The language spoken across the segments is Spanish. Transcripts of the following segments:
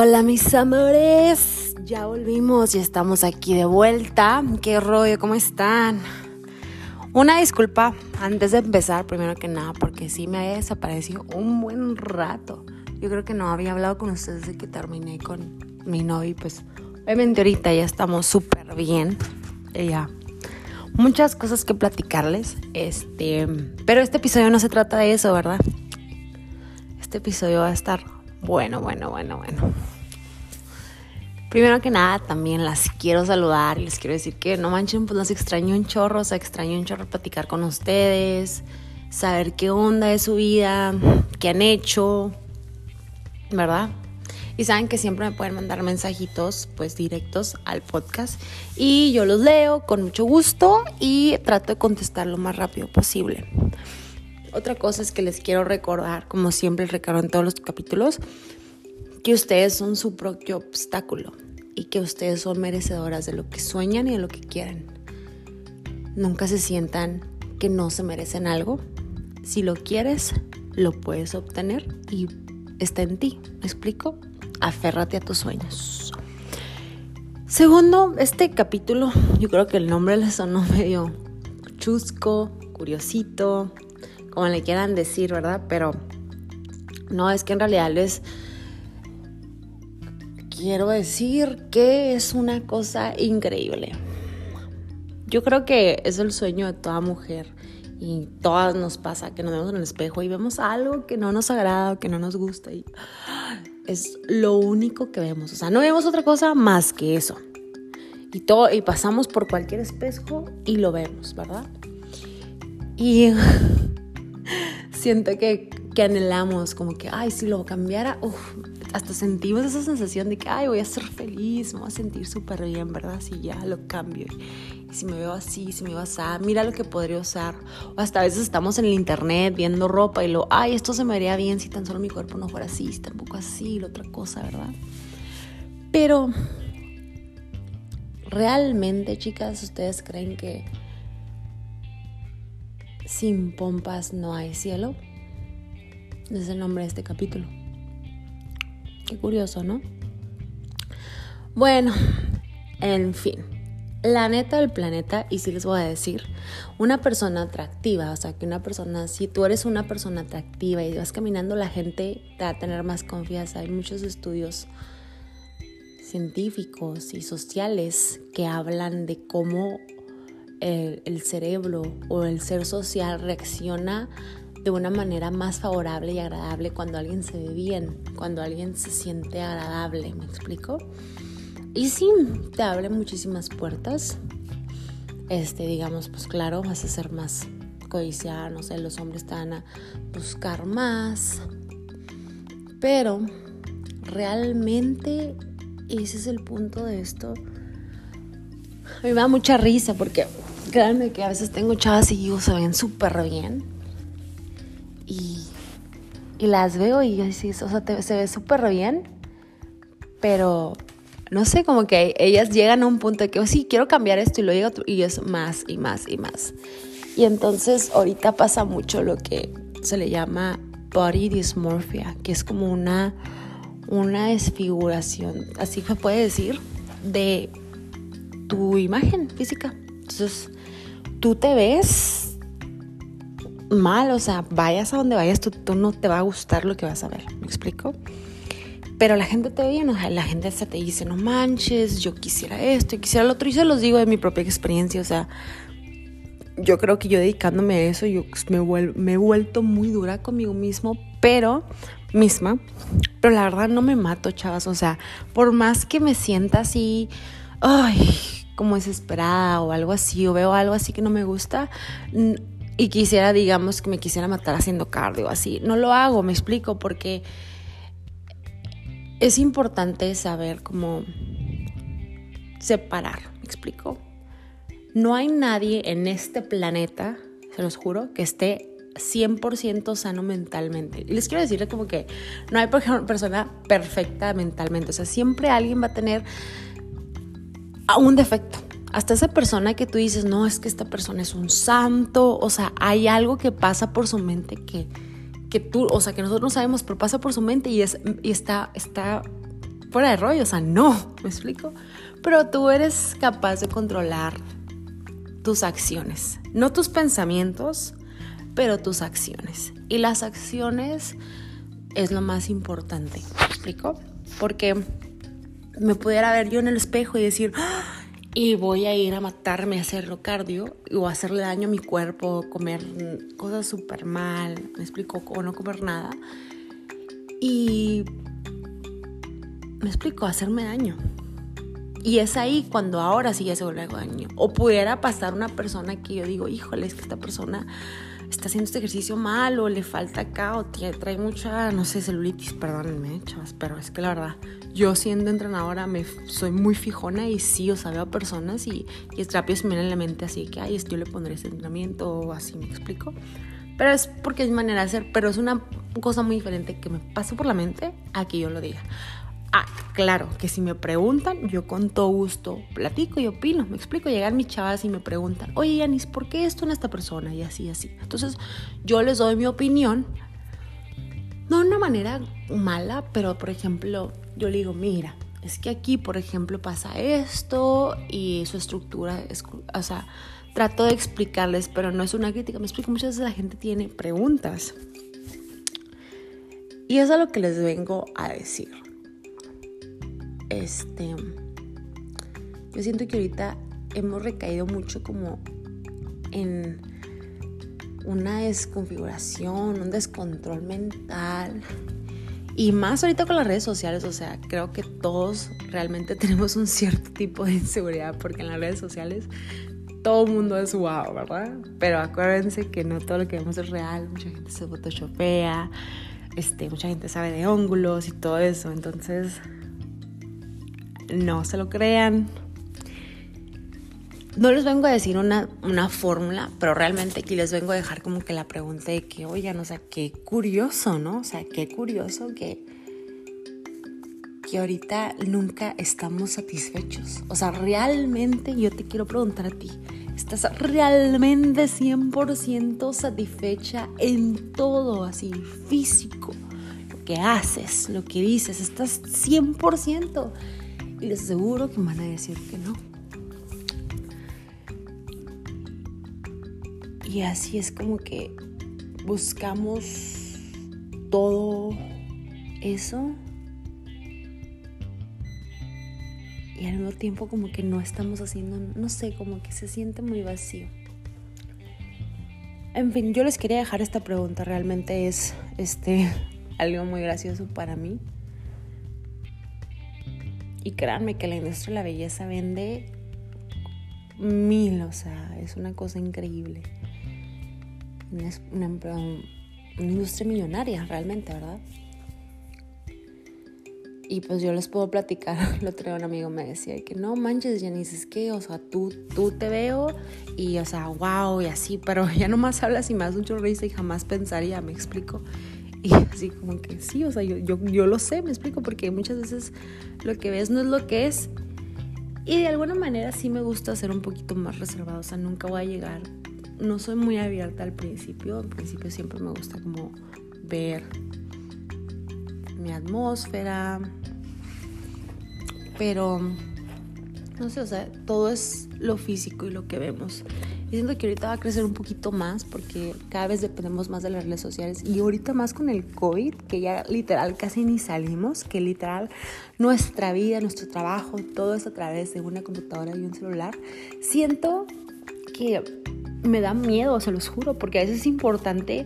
Hola mis amores, ya volvimos y estamos aquí de vuelta. ¿Qué rollo? ¿Cómo están? Una disculpa antes de empezar, primero que nada, porque sí me había desaparecido un buen rato. Yo creo que no había hablado con ustedes desde que terminé con mi novio pues obviamente ahorita ya estamos súper bien. Ya muchas cosas que platicarles, este, pero este episodio no se trata de eso, ¿verdad? Este episodio va a estar bueno, bueno, bueno, bueno. Primero que nada, también las quiero saludar y les quiero decir que no manchen, pues las extraño un chorro, o sea, extraño un chorro platicar con ustedes, saber qué onda de su vida, qué han hecho, ¿verdad? Y saben que siempre me pueden mandar mensajitos, pues directos al podcast. Y yo los leo con mucho gusto y trato de contestar lo más rápido posible. Otra cosa es que les quiero recordar, como siempre recuerdo en todos los capítulos, que ustedes son su propio obstáculo y que ustedes son merecedoras de lo que sueñan y de lo que quieren. Nunca se sientan que no se merecen algo. Si lo quieres, lo puedes obtener y está en ti. ¿Me explico? Aférrate a tus sueños. Segundo, este capítulo, yo creo que el nombre le sonó medio chusco, curiosito, como le quieran decir, ¿verdad? Pero no, es que en realidad les quiero decir que es una cosa increíble. Yo creo que es el sueño de toda mujer y todas nos pasa que nos vemos en el espejo y vemos algo que no nos agrada, que no nos gusta y es lo único que vemos. O sea, no vemos otra cosa más que eso. Y, todo, y pasamos por cualquier espejo y lo vemos, ¿verdad? Y siento que, que anhelamos, como que, ay, si lo cambiara, hasta sentimos esa sensación de que, ay, voy a ser feliz, me voy a sentir súper bien, ¿verdad? Si ya lo cambio. Y si me veo así, si me veo así, mira lo que podría usar. O hasta a veces estamos en el internet viendo ropa y lo, ay, esto se me vería bien si tan solo mi cuerpo no fuera así, si tampoco así, la otra cosa, ¿verdad? Pero, ¿realmente, chicas, ustedes creen que sin pompas no hay cielo. Es el nombre de este capítulo. Qué curioso, ¿no? Bueno, en fin. La neta del planeta, y si les voy a decir, una persona atractiva, o sea, que una persona, si tú eres una persona atractiva y vas caminando, la gente te va a tener más confianza. Hay muchos estudios científicos y sociales que hablan de cómo el, cerebro o el ser social reacciona de una manera más favorable y agradable cuando alguien se ve bien, cuando alguien se siente agradable, ¿me explico? Y sí, te abre muchísimas puertas. Este, digamos, pues claro, vas a ser más codiciado, no sé, los hombres te van a buscar más. Pero realmente ese es el punto de esto. Me da mucha risa porque Créanme que a veces tengo chavas y digo, se ven súper bien. Y, las veo y yo sí, o sea, se ve súper bien. Pero no sé, como que ellas llegan a un punto de que, oh, sí, quiero cambiar esto y lo digo y es más y más y más. Y entonces ahorita pasa mucho lo que se le llama body dysmorphia, que es como una, una desfiguración, así se puede decir, de tu imagen física. Entonces, tú te ves mal, o sea, vayas a donde vayas, tú, no te va a gustar lo que vas a ver, ¿me explico? Pero la gente te ve sea, la gente hasta te dice, no manches, yo quisiera esto, yo quisiera lo otro, y se los digo de mi propia experiencia, o sea, yo creo que yo dedicándome a eso, yo me, me he vuelto muy dura conmigo mismo, pero misma, pero la verdad no me mato, chavas, o sea, por más que me sienta así, ay, como desesperada o algo así, o veo algo así que no me gusta y quisiera, digamos, que me quisiera matar haciendo cardio así. No lo hago, me explico, porque es importante saber cómo separar, me explico. No hay nadie en este planeta, se los juro, que esté 100% sano mentalmente. Y les quiero decir como que no hay persona perfecta mentalmente. O sea, siempre alguien va a tener un defecto. Hasta esa persona que tú dices, no, es que esta persona es un santo, o sea, hay algo que pasa por su mente que, que tú, o sea, que nosotros no sabemos, pero pasa por su mente y, es, y está, está fuera de rollo, o sea, no, ¿me explico? Pero tú eres capaz de controlar tus acciones, no tus pensamientos, pero tus acciones. Y las acciones es lo más importante, ¿me explico? Porque me pudiera ver yo en el espejo y decir, ¡Ah! Y voy a ir a matarme a hacerlo cardio o hacerle daño a mi cuerpo, comer cosas súper mal, me explico, o no comer nada. Y me explico, hacerme daño. Y es ahí cuando ahora sí ya se vuelve algo daño. O pudiera pasar una persona que yo digo, híjole, es que esta persona está haciendo este ejercicio mal o le falta acá o trae mucha, no sé, celulitis, perdónenme, chavas, pero es que la verdad, yo siendo entrenadora me soy muy fijona y sí, o sea, veo personas y, y es rápido se me viene en la mente así que, ay, yo le pondré ese entrenamiento o así, ¿me explico? Pero es porque es mi manera de ser, pero es una cosa muy diferente que me pasa por la mente a que yo lo diga. Ah, claro, que si me preguntan, yo con todo gusto platico y opino, me explico. Llegan mis chavas y me preguntan, oye Yanis, ¿por qué esto en esta persona? Y así, así. Entonces, yo les doy mi opinión, no de una manera mala, pero por ejemplo, yo le digo, mira, es que aquí, por ejemplo, pasa esto y su estructura es, o sea, trato de explicarles, pero no es una crítica, me explico, muchas veces la gente tiene preguntas. Y eso es lo que les vengo a decir este, yo siento que ahorita hemos recaído mucho como en una desconfiguración, un descontrol mental. Y más ahorita con las redes sociales, o sea, creo que todos realmente tenemos un cierto tipo de inseguridad porque en las redes sociales todo mundo es wow, ¿verdad? Pero acuérdense que no todo lo que vemos es real, mucha gente se photoshopea, este, mucha gente sabe de ángulos y todo eso, entonces no se lo crean. No les vengo a decir una, fórmula, pero realmente aquí les vengo a dejar como que la pregunta de que, oigan, o sea, qué curioso, ¿no? O sea, qué curioso que, que ahorita nunca estamos satisfechos. O sea, realmente yo te quiero preguntar a ti, ¿estás realmente 100% satisfecha en todo, así, físico? Lo que haces, lo que dices, estás 100%. Y les aseguro que van a decir que no. Y así es como que buscamos todo eso y al mismo tiempo como que no estamos haciendo, no sé, como que se siente muy vacío. En fin, yo les quería dejar esta pregunta, realmente es este algo muy gracioso para mí. Y créanme que la industria de la belleza vende mil, o sea, es una cosa increíble. Es una, industria millonaria, realmente, ¿verdad? Y pues yo les puedo platicar, lo otro un amigo me decía que no manches, Janice, es que, o sea, tú, tú te veo y, o sea, wow, y así, pero ya nomás hablas y me das mucho risa y jamás pensaría, me explico. Y así como que sí, o sea, yo, yo, yo lo sé, me explico, porque muchas veces lo que ves no es lo que es. Y de alguna manera sí me gusta ser un poquito más reservado, o sea, nunca voy a llegar, no soy muy abierta al principio, al principio siempre me gusta como ver mi atmósfera, pero no sé, o sea, todo es lo físico y lo que vemos. Y siento que ahorita va a crecer un poquito más porque cada vez dependemos más de las redes sociales y ahorita más con el COVID, que ya literal casi ni salimos, que literal nuestra vida, nuestro trabajo, todo es a través de una computadora y un celular. Siento que me da miedo, se los juro, porque a veces es importante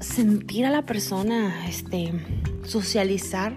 sentir a la persona, este, socializar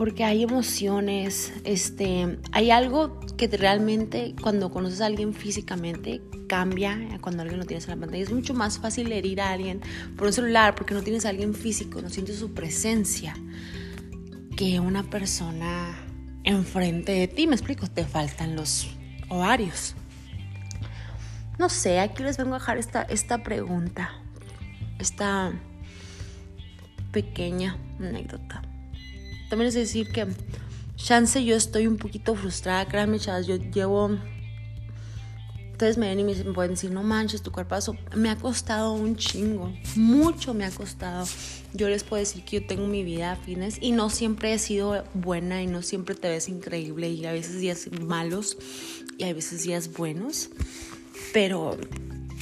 porque hay emociones, este, hay algo que realmente cuando conoces a alguien físicamente cambia cuando alguien lo tienes en la pantalla. Es mucho más fácil herir a alguien por un celular porque no tienes a alguien físico, no sientes su presencia que una persona enfrente de ti. Me explico, te faltan los ovarios. No sé, aquí les vengo a dejar esta, esta pregunta, esta pequeña anécdota. También es decir que, chance, yo estoy un poquito frustrada. Créanme, chavas, yo llevo ustedes me ven y me pueden decir, no manches, tu cuerpazo. Me ha costado un chingo, mucho me ha costado. Yo les puedo decir que yo tengo mi vida a fines y no siempre he sido buena y no siempre te ves increíble y a veces días malos y a veces días buenos. Pero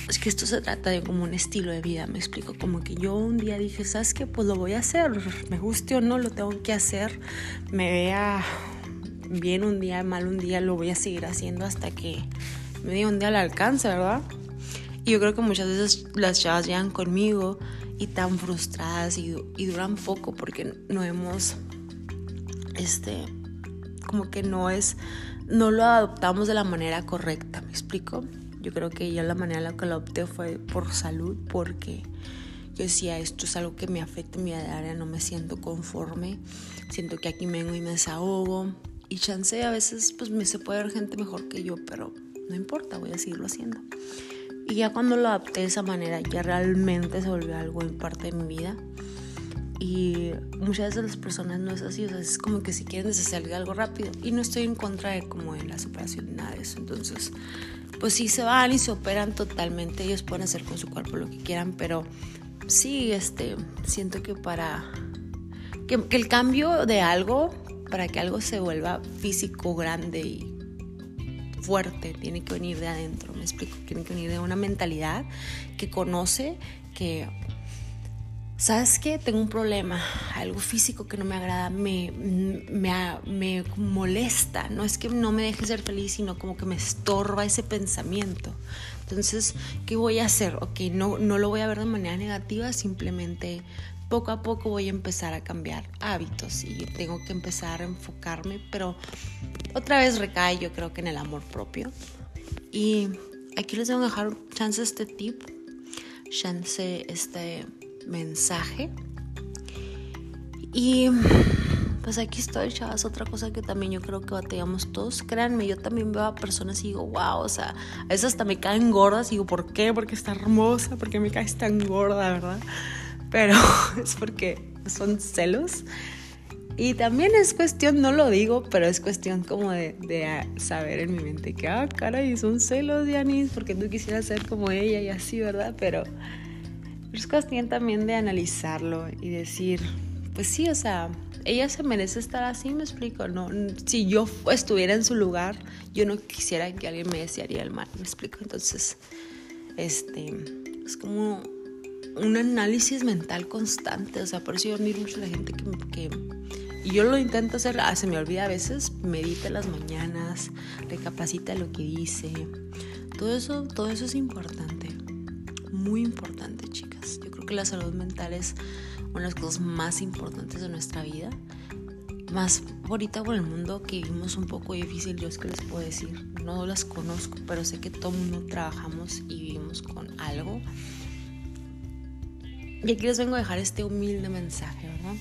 es que esto se trata de como un estilo de vida, me explico, como que yo un día dije, ¿sabes qué? Pues lo voy a hacer, me guste o no, lo tengo que hacer, me vea bien un día, mal un día, lo voy a seguir haciendo hasta que me diga un día al alcance, ¿verdad? Y yo creo que muchas veces las chavas llegan conmigo y tan frustradas y, y duran poco porque no hemos, este, como que no es, no lo adoptamos de la manera correcta, ¿me explico? Yo creo que yo la manera en la que lo opté fue por salud, porque yo decía, esto es algo que me afecta en mi área, no me siento conforme, siento que aquí vengo y me desahogo. Y chance a veces pues me se puede ver gente mejor que yo, pero no importa, voy a seguirlo haciendo. Y ya cuando lo adapté de esa manera, ya realmente se volvió algo en parte de mi vida. Y muchas veces las personas no es así, o sea, es como que si quieren deshacer de algo rápido. Y no estoy en contra de como de la superación ni nada de eso. Entonces, pues sí se van y se operan totalmente, ellos pueden hacer con su cuerpo lo que quieran, pero sí, este, siento que para que, el cambio de algo, para que algo se vuelva físico, grande y fuerte, tiene que venir de adentro, me explico, tiene que venir de una mentalidad que conoce, que ¿sabes qué? Tengo un problema, algo físico que no me agrada, me, me, molesta. No es que no me deje ser feliz, sino como que me estorba ese pensamiento. Entonces, ¿qué voy a hacer? Ok, no, no lo voy a ver de manera negativa, simplemente poco a poco voy a empezar a cambiar hábitos y tengo que empezar a enfocarme, pero otra vez recae yo creo que en el amor propio. Y aquí les voy a dejar chance este tip, chance este mensaje. Y pues aquí estoy, chavas. Otra cosa que también yo creo que batallamos todos. Créanme, yo también veo a personas y digo, wow, o sea, a veces hasta me caen gordas y digo, ¿por qué? Porque está hermosa, porque me caes tan gorda, ¿verdad? Pero es porque son celos. Y también es cuestión, no lo digo, pero es cuestión como de, de saber en mi mente que, ah, caray, son celos, Dianis, porque tú quisieras ser como ella y así, ¿verdad? Pero es cuestión también de analizarlo y decir, pues sí, o sea, ella se merece estar así, me explico. No, si yo estuviera en su lugar, yo no quisiera que alguien me desearía el mal, me explico. Entonces, este, es como un análisis mental constante, o sea, por eso yo admiro mucho a la gente que, y yo lo intento hacer, ah, se me olvida a veces, medita las mañanas, recapacita lo que dice, todo eso, todo eso es importante, muy importante, chicos que la salud mental es una de las cosas más importantes de nuestra vida. Más ahorita por el mundo que vivimos un poco difícil, yo es que les puedo decir, no las conozco, pero sé que todo mundo trabajamos y vivimos con algo. Y aquí les vengo a dejar este humilde mensaje, ¿verdad?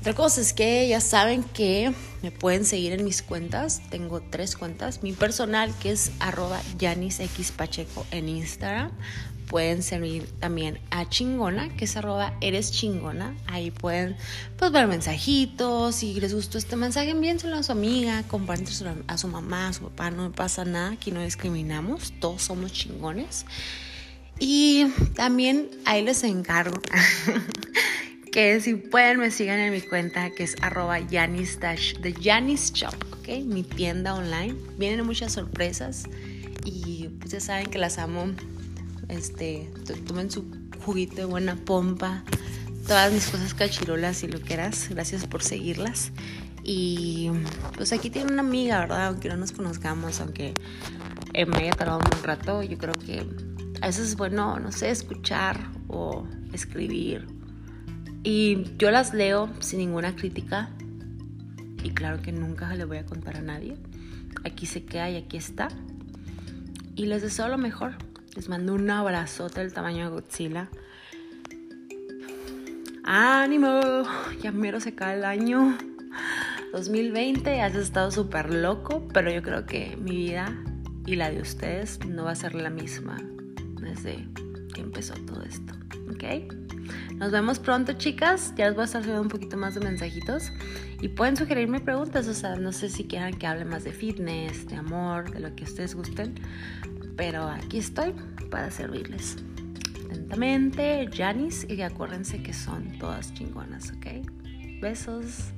Otra cosa es que ya saben que me pueden seguir en mis cuentas. Tengo tres cuentas. Mi personal que es arroba Pacheco en Instagram pueden servir también a chingona, que es arroba eres chingona. Ahí pueden pues, ver mensajitos. Si les gustó este mensaje, envíenselo a su amiga, compártenselo a su mamá, a su papá. No me pasa nada, aquí no discriminamos, todos somos chingones. Y también ahí les encargo que si pueden me sigan en mi cuenta que es arroba Yanis Dash, de Yanis Shop, ¿ok? Mi tienda online. Vienen muchas sorpresas y pues ya saben que las amo este, tomen su juguito de buena pompa, todas mis cosas cachirolas y lo que eras, gracias por seguirlas. Y pues aquí tiene una amiga, ¿verdad? Aunque no nos conozcamos, aunque me haya tardado un rato, yo creo que a veces es bueno, no sé, escuchar o escribir. Y yo las leo sin ninguna crítica. Y claro que nunca le voy a contar a nadie. Aquí se queda y aquí está. Y les deseo lo mejor. Les mando un abrazote del tamaño de Godzilla. ¡Ánimo! Ya mero se cae el año 2020. Has estado súper loco, pero yo creo que mi vida y la de ustedes no va a ser la misma desde que empezó todo esto. ¿Ok? Nos vemos pronto, chicas. Ya les voy a estar subiendo un poquito más de mensajitos. Y pueden sugerirme preguntas. O sea, no sé si quieran que hable más de fitness, de amor, de lo que ustedes gusten. Pero aquí estoy para servirles. Lentamente, Janice. Y acuérdense que son todas chingonas, ¿ok? Besos.